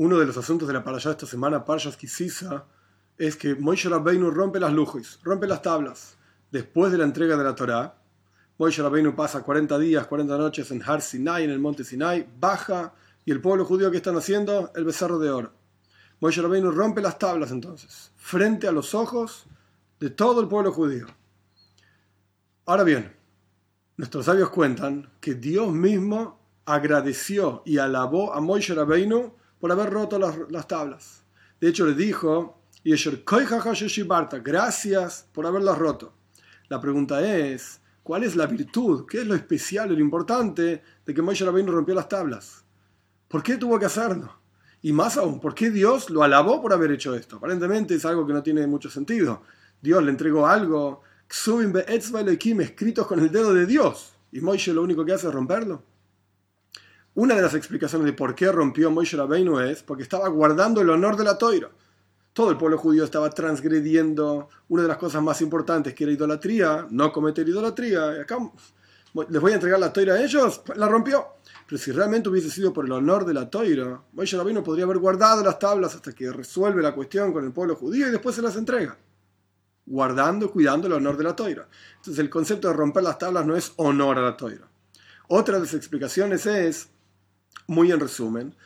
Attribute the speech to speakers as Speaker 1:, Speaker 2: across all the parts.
Speaker 1: uno de los asuntos de la parashá esta semana, Parshas Kisisa, es que Moshe Rabbeinu rompe las lujes, rompe las tablas. Después de la entrega de la Torá, Moshe Rabbeinu pasa 40 días, 40 noches en Har Sinai, en el monte Sinai, baja, y el pueblo judío que están haciendo, el becerro de oro. Moshe Rabbeinu rompe las tablas entonces, frente a los ojos de todo el pueblo judío. Ahora bien, nuestros sabios cuentan que Dios mismo agradeció y alabó a Moshe Rabbeinu por haber roto las, tablas. De hecho, le dijo, gracias por haberlas roto. La pregunta es, ¿cuál es la virtud? ¿Qué es lo especial, lo importante de que Moshe Rabbeinu rompió las tablas? ¿Por qué tuvo que hacerlo? Y más aún, ¿por qué Dios lo alabó por haber hecho esto? Aparentemente es algo que no tiene mucho sentido. Dios le entregó algo, escritos con el dedo de Dios, y Moshe lo único que hace es romperlo. Una de las explicaciones de por qué rompió Moshe Rabbeinu es porque estaba guardando el honor de la toira. Todo el pueblo judío estaba transgrediendo una de las cosas más importantes que era idolatría, no cometer idolatría. Acá les voy a entregar la toira a ellos, la rompió. Pero si realmente hubiese sido por el honor de la toira, Moshe Rabbeinu podría haber guardado las tablas hasta que resuelve la cuestión con el pueblo judío y después se las entrega. Guardando, cuidando el honor de la toira. Entonces el concepto de romper las tablas no es honor a la toira. Otra de las explicaciones es muy en resumen,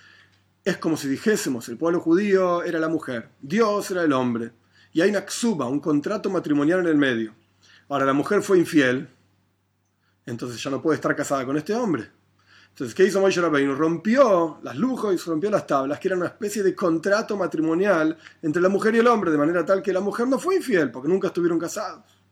Speaker 1: es como si dijésemos, el pueblo judío era la mujer, Dios era el hombre, y hay una xuba, un contrato matrimonial en el medio. Ahora la mujer fue infiel, entonces ya no puede estar casada con este hombre. Entonces, ¿qué hizo Moshe Rabbeinu? Rompió las lujos y rompió las tablas, que era una especie de contrato matrimonial entre la mujer y el hombre, de manera tal que la mujer no fue infiel, porque nunca estuvieron casados.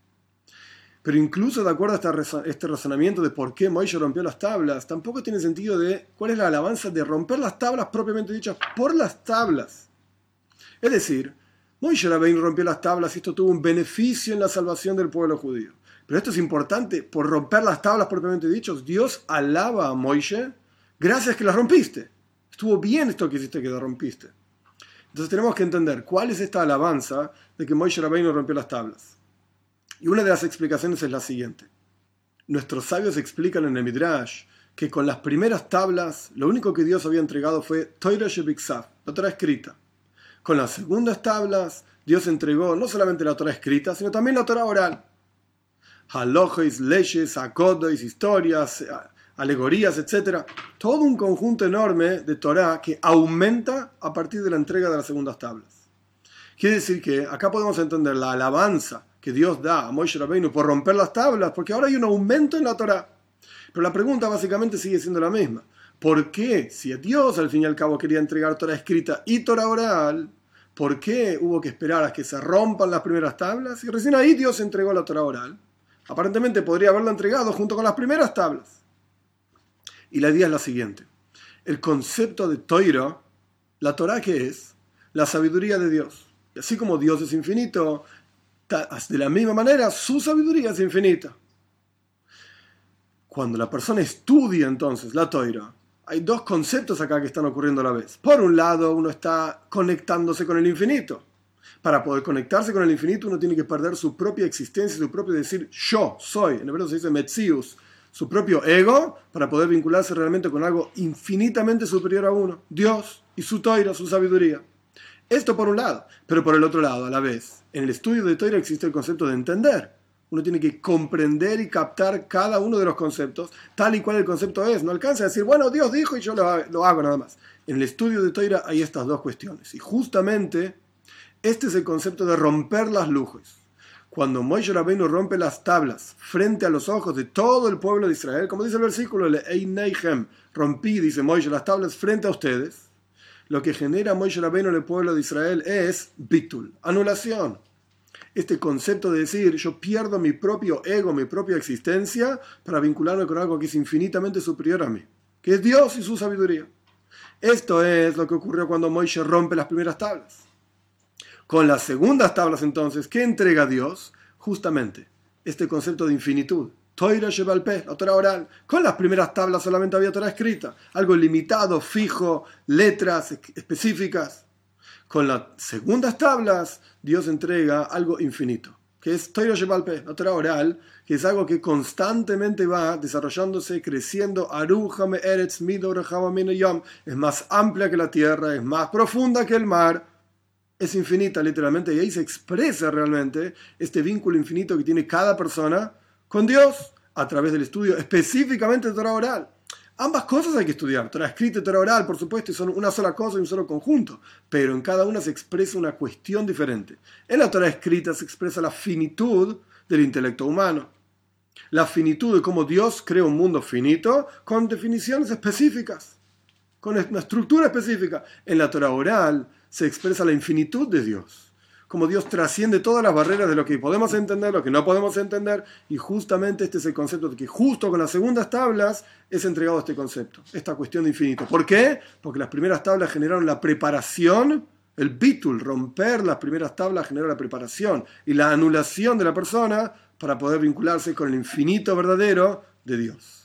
Speaker 1: Pero incluso de acuerdo a este razonamiento de por qué Moisés rompió las tablas, tampoco tiene sentido de cuál es la alabanza de romper las tablas propiamente dichas por las tablas. Es decir, Moisés rompió las tablas y esto tuvo un beneficio en la salvación del pueblo judío. Pero esto es importante, por romper las tablas propiamente dichas, Dios alaba a Moisés gracias que las rompiste. Estuvo bien esto que hiciste que las rompiste. Entonces tenemos que entender cuál es esta alabanza de que Moisés Rabbeinu rompió las tablas. Y una de las explicaciones es la siguiente. Nuestros sabios explican en el Midrash que con las primeras tablas lo único que Dios había entregado fue Torah Shebiksav, la Torah escrita. Con las segundas tablas Dios entregó no solamente la Torah escrita, sino también la Torah oral. Halojois, leyes, acodois, historias, alegorías, etc. Todo un conjunto enorme de Torah que aumenta a partir de la entrega de las segundas tablas. Quiere decir que acá podemos entender la alabanza que Dios da a Moshe Rabbeinu por romper las tablas, porque ahora hay un aumento en la Torah. Pero la pregunta básicamente sigue siendo la misma. ¿Por qué, si Dios al fin y al cabo quería entregar Torah escrita y Torah oral, ¿por qué hubo que esperar a que se rompan las primeras tablas? Y recién ahí Dios entregó la Torah oral. Aparentemente podría haberla entregado junto con las primeras tablas. Y la idea es la siguiente. El concepto de Toira, la Torah que es, la sabiduría de Dios. Y así como Dios es infinito, de la misma manera, su sabiduría es infinita. Cuando la persona estudia entonces la toira, hay dos conceptos acá que están ocurriendo a la vez. Por un lado, uno está conectándose con el infinito. Para poder conectarse con el infinito, uno tiene que perder su propia existencia, su propio decir yo soy. En hebreo se dice metzius, su propio ego, para poder vincularse realmente con algo infinitamente superior a uno, Dios y su toira, su sabiduría. Esto por un lado, pero por el otro lado, a la vez, en el estudio de Torah existe el concepto de entender. Uno tiene que comprender y captar cada uno de los conceptos, tal y cual el concepto es. No alcanza a decir, bueno, Dios dijo y yo lo, hago nada más. En el estudio de Torah hay estas dos cuestiones. Y justamente este es el concepto de romper las luces. Cuando Moisés Rabbeinu rompe las tablas frente a los ojos de todo el pueblo de Israel, como dice el versículo, rompí, dice Moisés, las tablas frente a ustedes lo que genera Moshe Rabbeinu en el pueblo de Israel es bitul, anulación. Este concepto de decir yo pierdo mi propio ego, mi propia existencia para vincularme con algo que es infinitamente superior a mí, que es Dios y su sabiduría. Esto es lo que ocurrió cuando Moisés rompe las primeras tablas. Con las segundas tablas entonces, ¿qué entrega Dios? Justamente este concepto de infinitud, Toira Shebalpe, la Torah oral. Con las primeras tablas solamente había Torah escrita, algo limitado, fijo, letras específicas. Con las segundas tablas, Dios entrega algo infinito. que es Toiro Shepalpe, la Torah oral, que es algo que constantemente va desarrollándose, creciendo, Eretz es más amplia que la tierra, es más profunda que el mar, es infinita literalmente, y ahí se expresa realmente este vínculo infinito que tiene cada persona con Dios a través del estudio específicamente de Torah oral. Ambas cosas hay que estudiar, Torah escrita y Torah oral, por supuesto, y son una sola cosa y un solo conjunto, pero en cada una se expresa una cuestión diferente. En la Torah escrita se expresa la finitud del intelecto humano, la finitud de cómo Dios crea un mundo finito con definiciones específicas, con una estructura específica. En la Torah oral se expresa la infinitud de Dios como Dios trasciende todas las barreras de lo que podemos entender, lo que no podemos entender, y justamente este es el concepto de que justo con las segundas tablas es entregado este concepto, esta cuestión de infinito. ¿Por qué? Porque las primeras tablas generaron la preparación, el bitul, romper las primeras tablas generó la preparación y la anulación de la persona para poder vincularse con el infinito verdadero de Dios.